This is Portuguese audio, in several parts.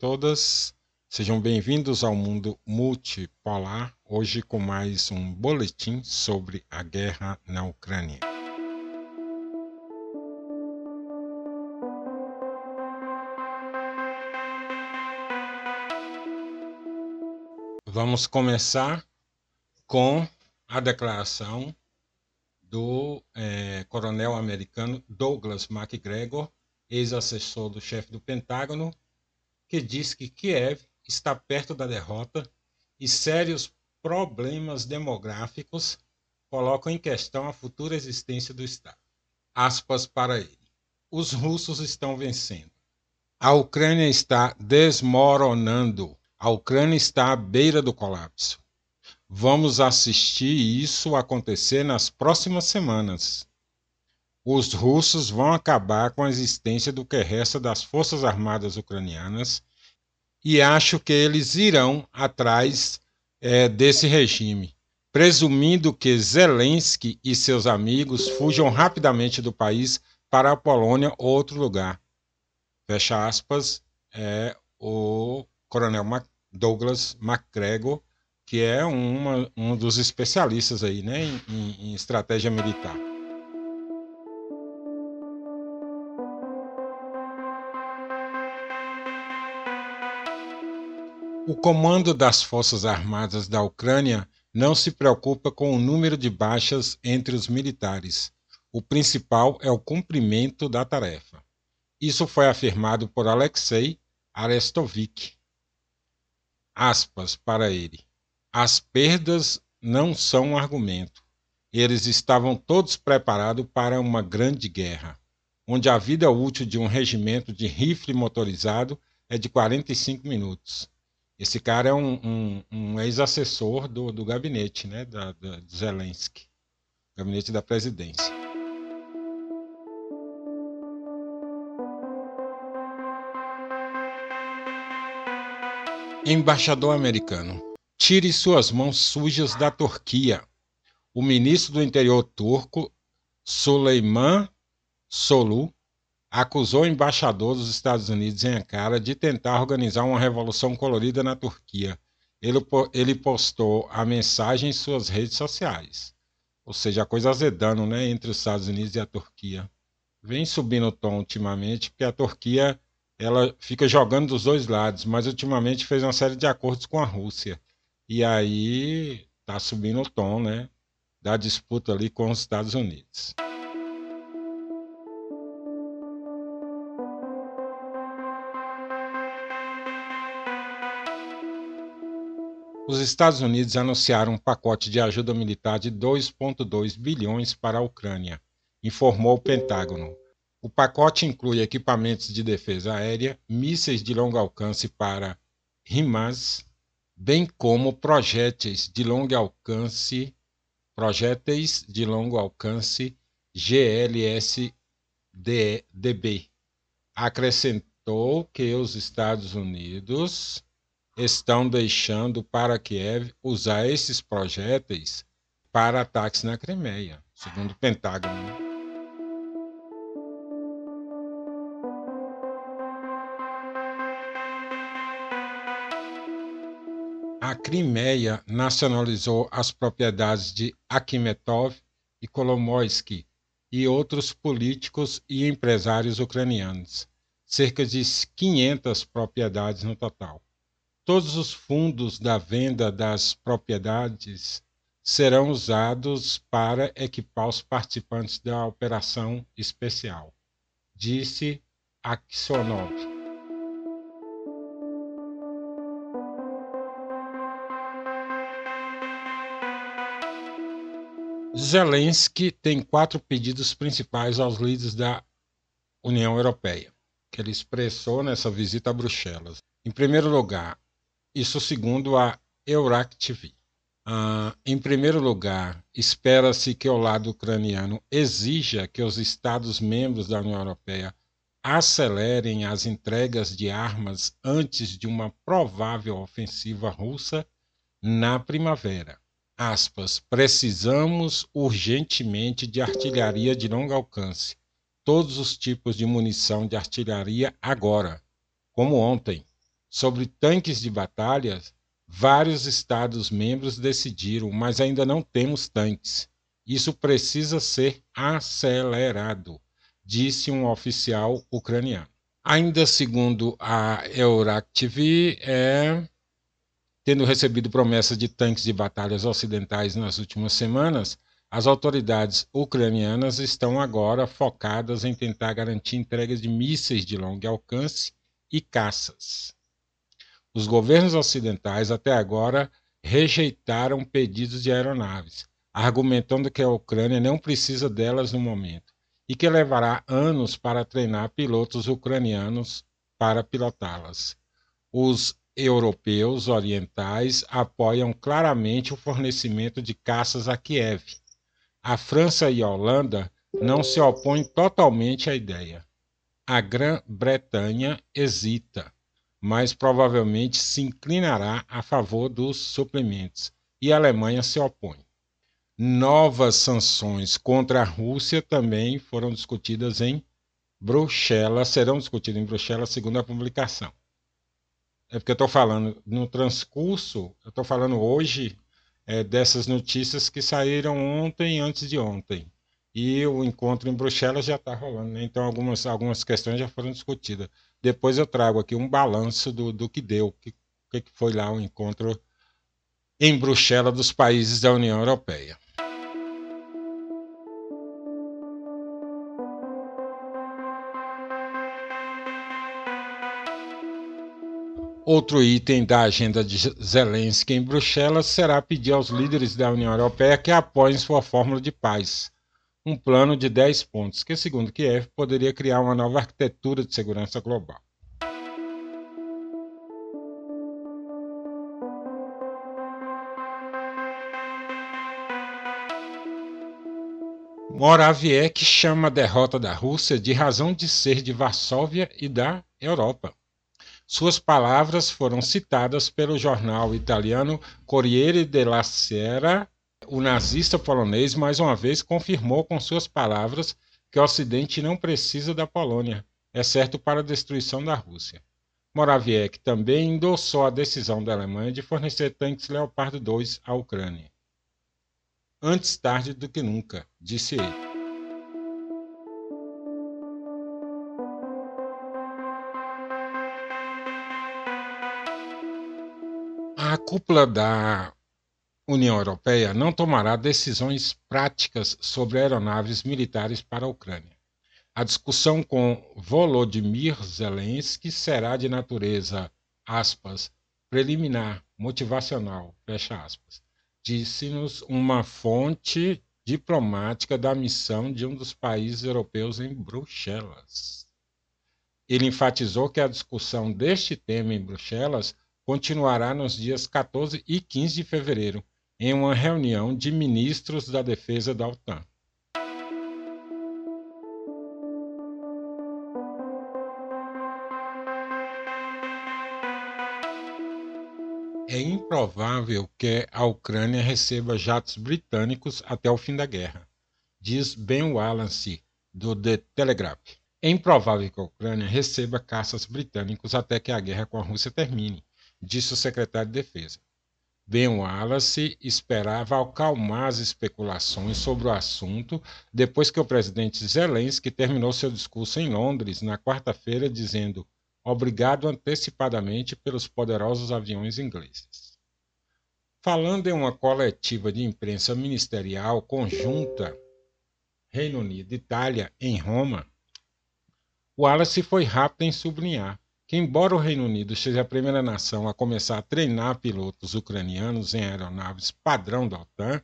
todas. Sejam bem-vindos ao mundo multipolar. Hoje com mais um boletim sobre a guerra na Ucrânia. Vamos começar com a declaração do é, coronel americano Douglas MacGregor, ex-assessor do chefe do Pentágono, que diz que Kiev está perto da derrota e sérios problemas demográficos colocam em questão a futura existência do Estado. Aspas para ele. Os russos estão vencendo. A Ucrânia está desmoronando. A Ucrânia está à beira do colapso. Vamos assistir isso acontecer nas próximas semanas. Os russos vão acabar com a existência do que resta das Forças Armadas Ucranianas e acho que eles irão atrás é, desse regime, presumindo que Zelensky e seus amigos fujam rapidamente do país para a Polônia ou outro lugar. Fecha aspas, é o coronel Douglas MacGregor, que é uma, um dos especialistas aí, né, em, em estratégia militar. O comando das Forças Armadas da Ucrânia não se preocupa com o número de baixas entre os militares. O principal é o cumprimento da tarefa. Isso foi afirmado por Alexei Arestovich. Aspas para ele. As perdas não são um argumento. Eles estavam todos preparados para uma grande guerra, onde a vida útil de um regimento de rifle motorizado é de 45 minutos. Esse cara é um, um, um ex-assessor do, do gabinete né, da, da, de Zelensky, gabinete da presidência. Embaixador americano. Tire suas mãos sujas da Turquia. O ministro do interior turco, Süleyman Solu, acusou o embaixador dos Estados Unidos em Ankara de tentar organizar uma revolução colorida na Turquia. Ele, ele postou a mensagem em suas redes sociais. Ou seja, a coisa azedando né, entre os Estados Unidos e a Turquia. Vem subindo o tom ultimamente, porque a Turquia ela fica jogando dos dois lados, mas ultimamente fez uma série de acordos com a Rússia. E aí tá subindo o tom, né, da disputa ali com os Estados Unidos. Os Estados Unidos anunciaram um pacote de ajuda militar de 2,2 bilhões para a Ucrânia, informou o Pentágono. O pacote inclui equipamentos de defesa aérea, mísseis de longo alcance para HIMARS, bem como projéteis de longo alcance, projéteis de longo alcance GLSDB. Acrescentou que os Estados Unidos estão deixando para Kiev usar esses projéteis para ataques na Crimeia, segundo o Pentágono. Né? a Crimeia nacionalizou as propriedades de Akhmetov e Kolomoisky e outros políticos e empresários ucranianos, cerca de 500 propriedades no total. Todos os fundos da venda das propriedades serão usados para equipar os participantes da operação especial, disse Aksionov. Zelensky tem quatro pedidos principais aos líderes da União Europeia, que ele expressou nessa visita a Bruxelas. Em primeiro lugar, isso segundo a Eurac TV. Ah, em primeiro lugar, espera-se que o lado ucraniano exija que os Estados-membros da União Europeia acelerem as entregas de armas antes de uma provável ofensiva russa na primavera aspas, precisamos urgentemente de artilharia de longo alcance, todos os tipos de munição de artilharia agora, como ontem, sobre tanques de batalhas, vários Estados-membros decidiram, mas ainda não temos tanques. Isso precisa ser acelerado, disse um oficial ucraniano. Ainda segundo a Eurac TV, é, tendo recebido promessas de tanques de batalhas ocidentais nas últimas semanas, as autoridades ucranianas estão agora focadas em tentar garantir entregas de mísseis de longo alcance e caças. Os governos ocidentais até agora rejeitaram pedidos de aeronaves, argumentando que a Ucrânia não precisa delas no momento e que levará anos para treinar pilotos ucranianos para pilotá-las. Os europeus orientais apoiam claramente o fornecimento de caças a Kiev. A França e a Holanda não se opõem totalmente à ideia. A Grã-Bretanha hesita, mas provavelmente se inclinará a favor dos suplementos, e a Alemanha se opõe. Novas sanções contra a Rússia também foram discutidas em Bruxelas, serão discutidas em Bruxelas, segundo a publicação. É porque eu estou falando no transcurso, eu estou falando hoje é, dessas notícias que saíram ontem, antes de ontem. E o encontro em Bruxelas já está rolando, né? então algumas, algumas questões já foram discutidas. Depois eu trago aqui um balanço do, do que deu, o que, que foi lá o encontro em Bruxelas dos países da União Europeia. Outro item da agenda de Zelensky em Bruxelas será pedir aos líderes da União Europeia que apoiem sua fórmula de paz, um plano de 10 pontos, que, segundo Kiev, poderia criar uma nova arquitetura de segurança global. Morawiecki chama a derrota da Rússia de razão de ser de Varsóvia e da Europa. Suas palavras foram citadas pelo jornal italiano Corriere della Sera. O nazista polonês mais uma vez confirmou com suas palavras que o Ocidente não precisa da Polônia, exceto para a destruição da Rússia. Morawiecki também endossou a decisão da Alemanha de fornecer tanques Leopard 2 à Ucrânia. Antes tarde do que nunca, disse ele. a cúpula da União Europeia não tomará decisões práticas sobre aeronaves militares para a Ucrânia. A discussão com Volodymyr Zelensky será de natureza, aspas, preliminar, motivacional, fecha aspas, disse-nos uma fonte diplomática da missão de um dos países europeus em Bruxelas. Ele enfatizou que a discussão deste tema em Bruxelas continuará nos dias 14 e 15 de fevereiro, em uma reunião de ministros da defesa da OTAN. É improvável que a Ucrânia receba jatos britânicos até o fim da guerra, diz Ben Wallace, do The Telegraph. É improvável que a Ucrânia receba caças britânicos até que a guerra com a Rússia termine, disse o secretário de Defesa. Ben Wallace esperava acalmar as especulações sobre o assunto depois que o presidente Zelensky terminou seu discurso em Londres na quarta-feira dizendo obrigado antecipadamente pelos poderosos aviões ingleses. Falando em uma coletiva de imprensa ministerial conjunta Reino Unido e Itália em Roma, Wallace foi rápido em sublinhar que, embora o Reino Unido seja a primeira nação a começar a treinar pilotos ucranianos em aeronaves padrão da OTAN,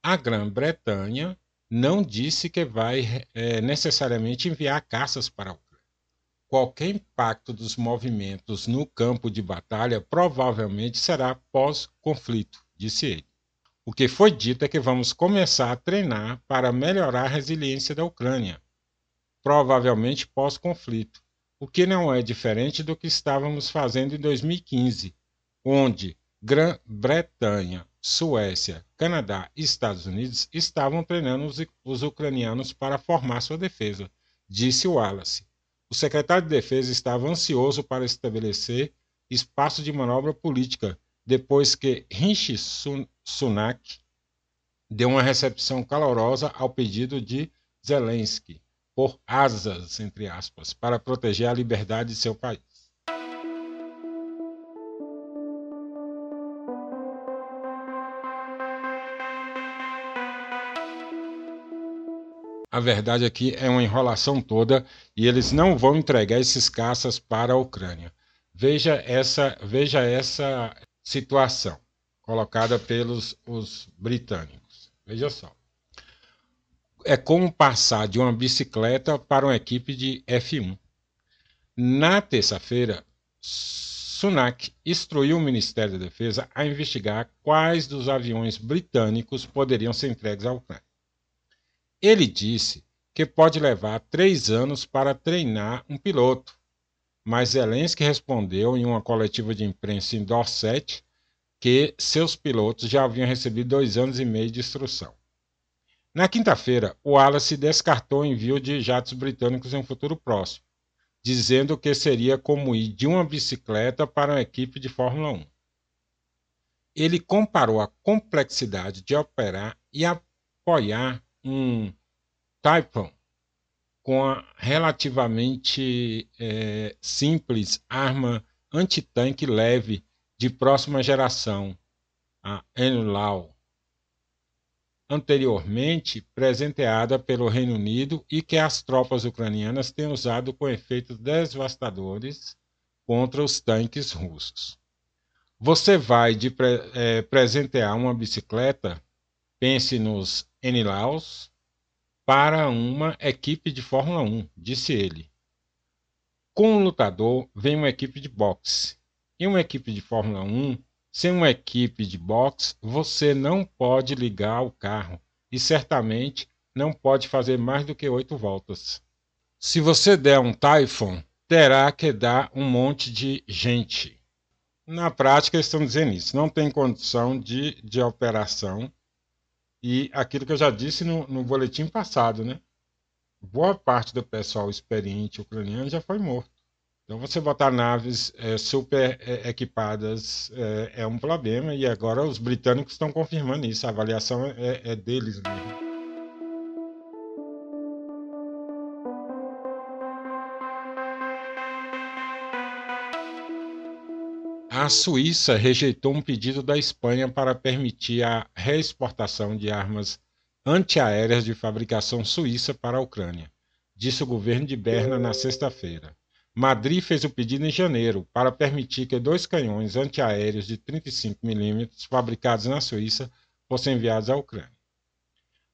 a Grã-Bretanha não disse que vai é, necessariamente enviar caças para a Ucrânia. Qualquer impacto dos movimentos no campo de batalha provavelmente será pós-conflito, disse ele. O que foi dito é que vamos começar a treinar para melhorar a resiliência da Ucrânia, provavelmente pós-conflito o que não é diferente do que estávamos fazendo em 2015, onde Grã-Bretanha, Suécia, Canadá e Estados Unidos estavam treinando os, os ucranianos para formar sua defesa, disse Wallace. O secretário de Defesa estava ansioso para estabelecer espaço de manobra política depois que Rishi Sunak deu uma recepção calorosa ao pedido de Zelensky por asas, entre aspas, para proteger a liberdade de seu país. A verdade aqui é uma enrolação toda e eles não vão entregar esses caças para a Ucrânia. Veja essa, veja essa situação colocada pelos os britânicos. Veja só. É como passar de uma bicicleta para uma equipe de F1. Na terça-feira, Sunak instruiu o Ministério da Defesa a investigar quais dos aviões britânicos poderiam ser entregues à Ucrânia. Ele disse que pode levar três anos para treinar um piloto, mas Zelensky respondeu em uma coletiva de imprensa em Dorset que seus pilotos já haviam recebido dois anos e meio de instrução. Na quinta-feira, o Wallace descartou o envio de jatos britânicos em um futuro próximo, dizendo que seria como ir de uma bicicleta para uma equipe de Fórmula 1. Ele comparou a complexidade de operar e apoiar um Typhoon com a relativamente é, simples arma antitanque leve de próxima geração, a Enlau, anteriormente presenteada pelo Reino Unido e que as tropas ucranianas têm usado com efeitos devastadores contra os tanques russos. Você vai de pre é, presentear uma bicicleta Pense nos Enilaus para uma equipe de Fórmula 1, disse ele. Com o lutador vem uma equipe de boxe. Em uma equipe de Fórmula 1, sem uma equipe de boxe, você não pode ligar o carro e certamente não pode fazer mais do que oito voltas. Se você der um Typhoon, terá que dar um monte de gente. Na prática, estão dizendo isso. Não tem condição de, de operação e aquilo que eu já disse no, no boletim passado, né? Boa parte do pessoal experiente ucraniano já foi morto. Então, você botar naves é, super é, equipadas é, é, um problema, e agora os britânicos estão confirmando isso, a avaliação é, é deles mesmo. A Suíça rejeitou um pedido da Espanha para permitir a reexportação de armas antiaéreas de fabricação suíça para a Ucrânia, disse o governo de Berna na sexta-feira. Madrid fez o pedido em janeiro para permitir que dois canhões antiaéreos de 35 mm fabricados na Suíça fossem enviados à Ucrânia.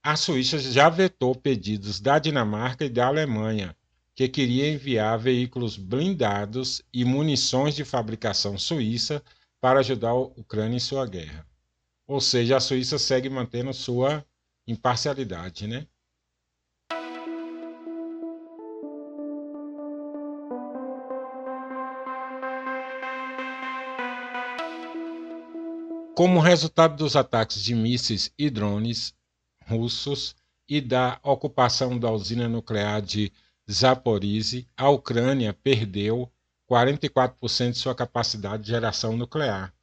A Suíça já vetou pedidos da Dinamarca e da Alemanha que queria enviar veículos blindados e munições de fabricação suíça para ajudar a Ucrânia em sua guerra. Ou seja, a Suíça segue mantendo sua imparcialidade, né? Como resultado dos ataques de mísseis e drones russos e da ocupação da usina nuclear de Zaporizhzhia, a Ucrânia perdeu 44% de sua capacidade de geração nuclear,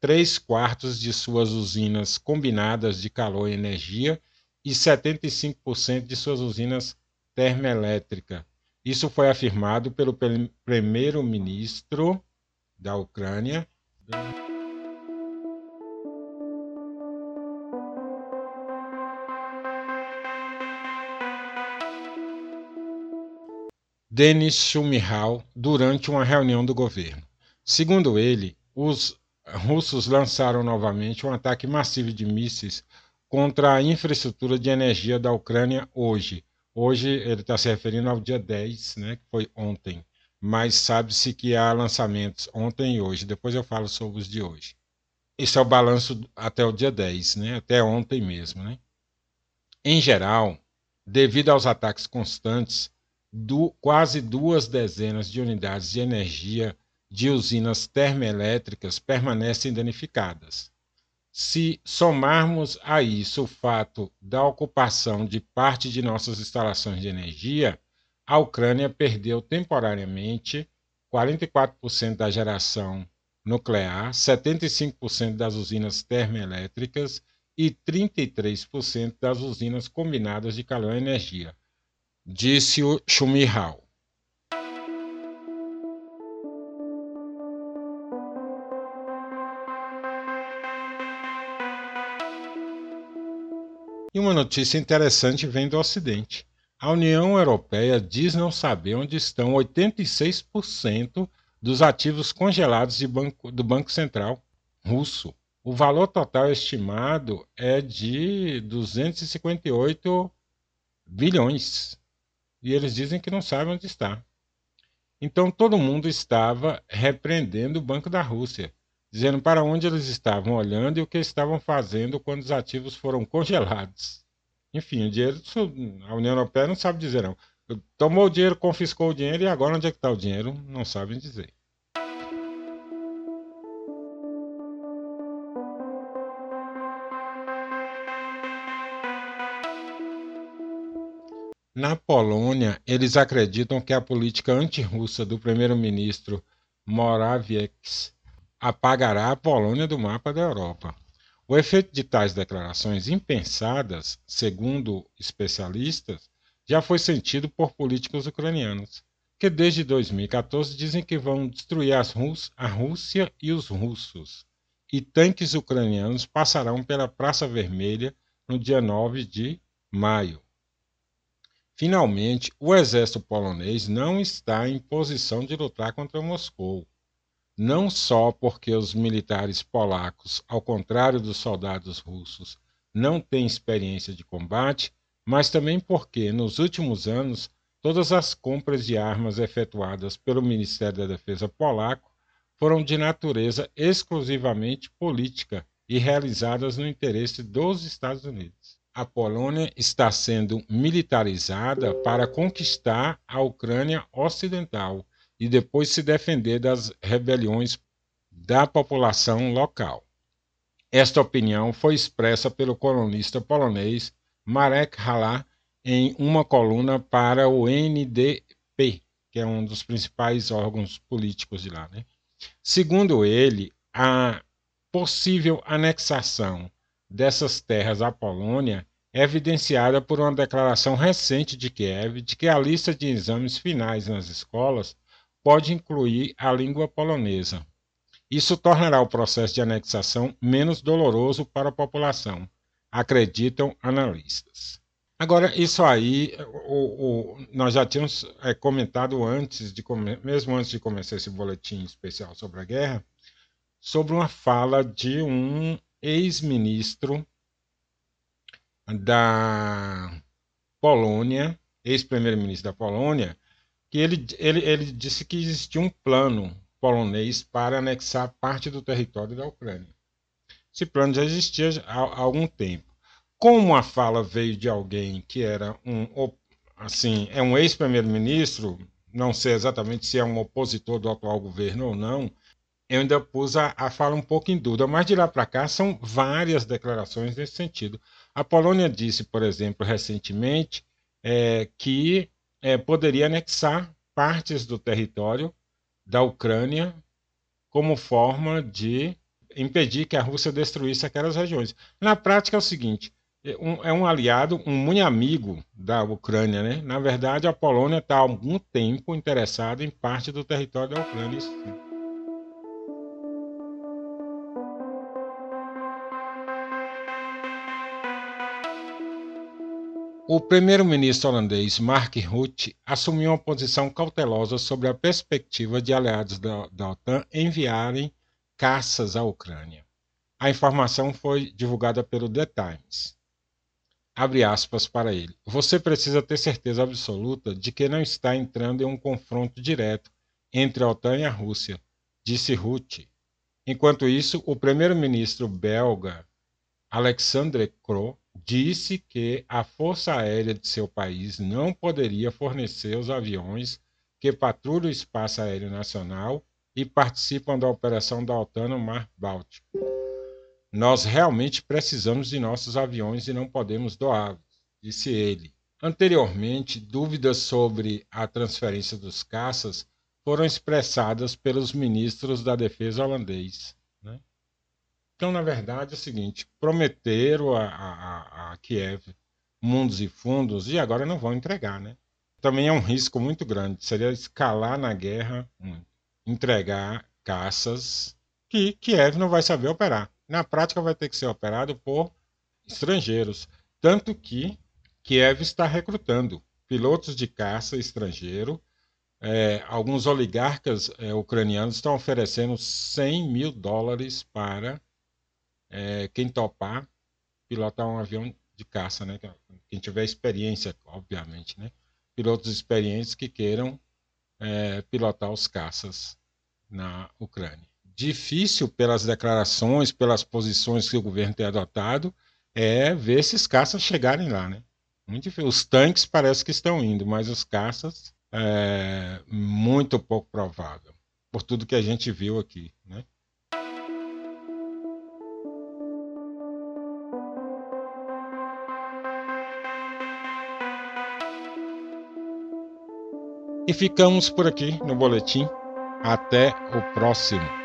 três quartos de suas usinas combinadas de calor e energia e 75% de suas usinas termoelétricas. Isso foi afirmado pelo primeiro-ministro da Ucrânia. Denis Shumihal durante uma reunião do governo. Segundo ele, os russos lançaram novamente um ataque massivo de mísseis contra a infraestrutura de energia da Ucrânia hoje. Hoje ele está se referindo ao dia 10, né, que foi ontem, mas sabe-se que há lançamentos ontem e hoje. Depois eu falo sobre os de hoje. Esse é o balanço até o dia 10, né, até ontem mesmo. Né? Em geral, devido aos ataques constantes, quase duas dezenas de unidades de energia de usinas termoelétricas permanecem danificadas. Se somarmos a isso o fato da ocupação de parte de nossas instalações de energia, a Ucrânia perdeu temporariamente 44% da geração nuclear, 75% das usinas termoelétricas e 33% das usinas combinadas de calor e energia, disse o Schumihal. E uma notícia interessante vem do Ocidente. A União Europeia diz não saber onde estão 86% dos ativos congelados banco, do Banco Central russo. O valor total estimado é de 258 bilhões. E eles dizem que não sabem onde está. Então todo mundo estava repreendendo o Banco da Rússia, dizendo para onde eles estavam olhando e o que estavam fazendo quando os ativos foram congelados. Enfim, o dinheiro, a União Europeia não sabe dizer não. Tomou o dinheiro, confiscou o dinheiro e agora onde é que está o dinheiro? Não sabem dizer. Na Polônia, eles acreditam que a política antirrussa do primeiro-ministro Morawiecki apagará a Polônia do mapa da Europa. O efeito de tais declarações impensadas, segundo especialistas, já foi sentido por políticos ucranianos, que desde 2014 dizem que vão destruir Rus a Rússia e os russos, e tanques ucranianos passarão pela Praça Vermelha no dia 9 de maio. Finalmente, o exército polonês não está em posição de lutar contra Moscou. Não só porque os militares polacos, ao contrário dos soldados russos, não têm experiência de combate, mas também porque, nos últimos anos, todas as compras de armas efetuadas pelo Ministério da Defesa polaco foram de natureza exclusivamente política e realizadas no interesse dos Estados Unidos a Polônia está sendo militarizada para conquistar a Ucrânia Ocidental e depois se defender das rebeliões da população local. Esta opinião foi expressa pelo colunista polonês Marek Hala em uma coluna para o NDP, que é um dos principais órgãos políticos de lá. Né? Segundo ele, a possível anexação dessas terras à Polônia é evidenciada por uma declaração recente de Kiev de que a lista de exames finais nas escolas pode incluir a língua polonesa. Isso tornará o processo de anexação menos doloroso para a população, acreditam analistas. Agora, isso aí, o, o, nós já tínhamos é, comentado antes, de mesmo antes de começar esse boletim especial sobre a guerra, sobre uma fala de um ex-ministro da Polônia, ex-primeiro-ministro da Polônia, que ele, ele, ele disse que existia um plano polonês para anexar parte do território da Ucrânia. Esse plano já existia há, há algum tempo. Como a fala veio de alguém que era um assim é um ex-primeiro-ministro, não sei exatamente se é um opositor do atual governo ou não, eu ainda pus a, a fala um pouco em dúvida, mas de lá para cá são várias declarações nesse sentido. A Polônia disse, por exemplo, recentemente, é, que é, poderia anexar partes do território da Ucrânia como forma de impedir que a Rússia destruísse aquelas regiões. Na prática é o seguinte: é um, é aliado, um muito amigo da Ucrânia, né? Na verdade, a Polônia está há algum tempo interessada em parte do território da Ucrânia. O primeiro-ministro holandês Mark Rutte assumiu uma posição cautelosa sobre a perspectiva de aliados da, da OTAN enviarem caças à Ucrânia. A informação foi divulgada pelo The Times. Abre aspas para ele. Você precisa ter certeza absoluta de que não está entrando em um confronto direto entre a OTAN e a Rússia, disse Rutte. Enquanto isso, o primeiro-ministro belga Alexandre Croo disse que a Força Aérea de seu país não poderia fornecer os aviões que patrulham o espaço aéreo nacional e participam da operação da OTAN no Mar Báltico. Nós realmente precisamos de nossos aviões e não podemos doá-los, disse ele. Anteriormente, dúvidas sobre a transferência dos caças foram expressadas pelos ministros da defesa holandês. Então, na verdade, é o seguinte: prometeram a, a, a Kiev mundos e fundos e agora não vão entregar. Né? Também é um risco muito grande, seria escalar na guerra, entregar caças que Kiev não vai saber operar. Na prática, vai ter que ser operado por estrangeiros. Tanto que Kiev está recrutando pilotos de caça estrangeiro. É, alguns oligarcas é, ucranianos estão oferecendo 100 mil dólares para é, quem topar pilotar um avião de caça, né? Quem tiver experiência, obviamente, né? Pilotos experientes que queiram é, pilotar os caças na Ucrânia. Difícil pelas declarações, pelas posições que o governo tem adotado, é ver esses caças chegarem lá, né? Muito difícil. Os tanques parece que estão indo, mas os caças é muito pouco provável, por tudo que a gente viu aqui, né? E ficamos por aqui no boletim. Até o próximo.